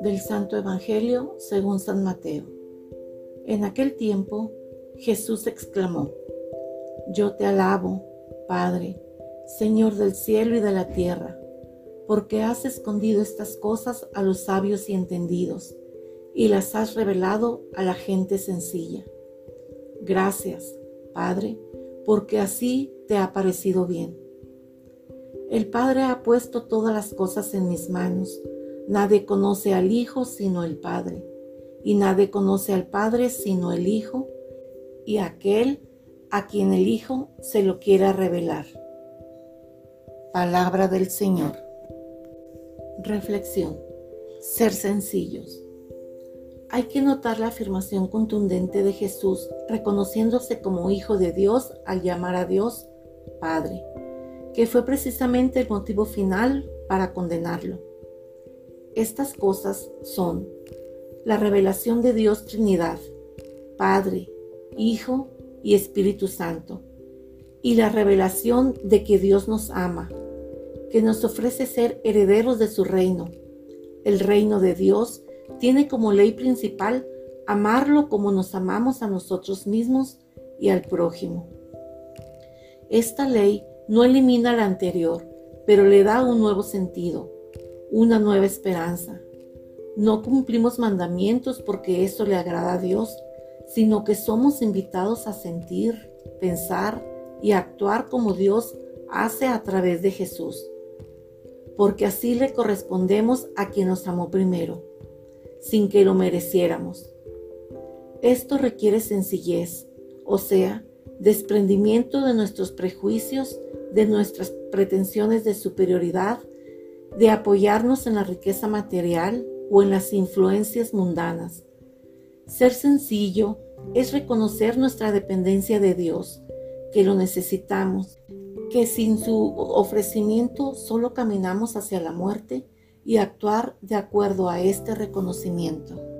Del Santo Evangelio según San Mateo. En aquel tiempo Jesús exclamó, Yo te alabo, Padre, Señor del cielo y de la tierra, porque has escondido estas cosas a los sabios y entendidos, y las has revelado a la gente sencilla. Gracias, Padre, porque así te ha parecido bien. El Padre ha puesto todas las cosas en mis manos, Nadie conoce al Hijo sino el Padre, y nadie conoce al Padre sino el Hijo, y aquel a quien el Hijo se lo quiera revelar. Palabra del Señor. Reflexión. Ser sencillos. Hay que notar la afirmación contundente de Jesús, reconociéndose como Hijo de Dios al llamar a Dios Padre, que fue precisamente el motivo final para condenarlo. Estas cosas son la revelación de Dios Trinidad, Padre, Hijo y Espíritu Santo, y la revelación de que Dios nos ama, que nos ofrece ser herederos de su reino. El reino de Dios tiene como ley principal amarlo como nos amamos a nosotros mismos y al prójimo. Esta ley no elimina la anterior, pero le da un nuevo sentido una nueva esperanza. No cumplimos mandamientos porque eso le agrada a Dios, sino que somos invitados a sentir, pensar y actuar como Dios hace a través de Jesús, porque así le correspondemos a quien nos amó primero, sin que lo mereciéramos. Esto requiere sencillez, o sea, desprendimiento de nuestros prejuicios, de nuestras pretensiones de superioridad de apoyarnos en la riqueza material o en las influencias mundanas. Ser sencillo es reconocer nuestra dependencia de Dios, que lo necesitamos, que sin su ofrecimiento solo caminamos hacia la muerte y actuar de acuerdo a este reconocimiento.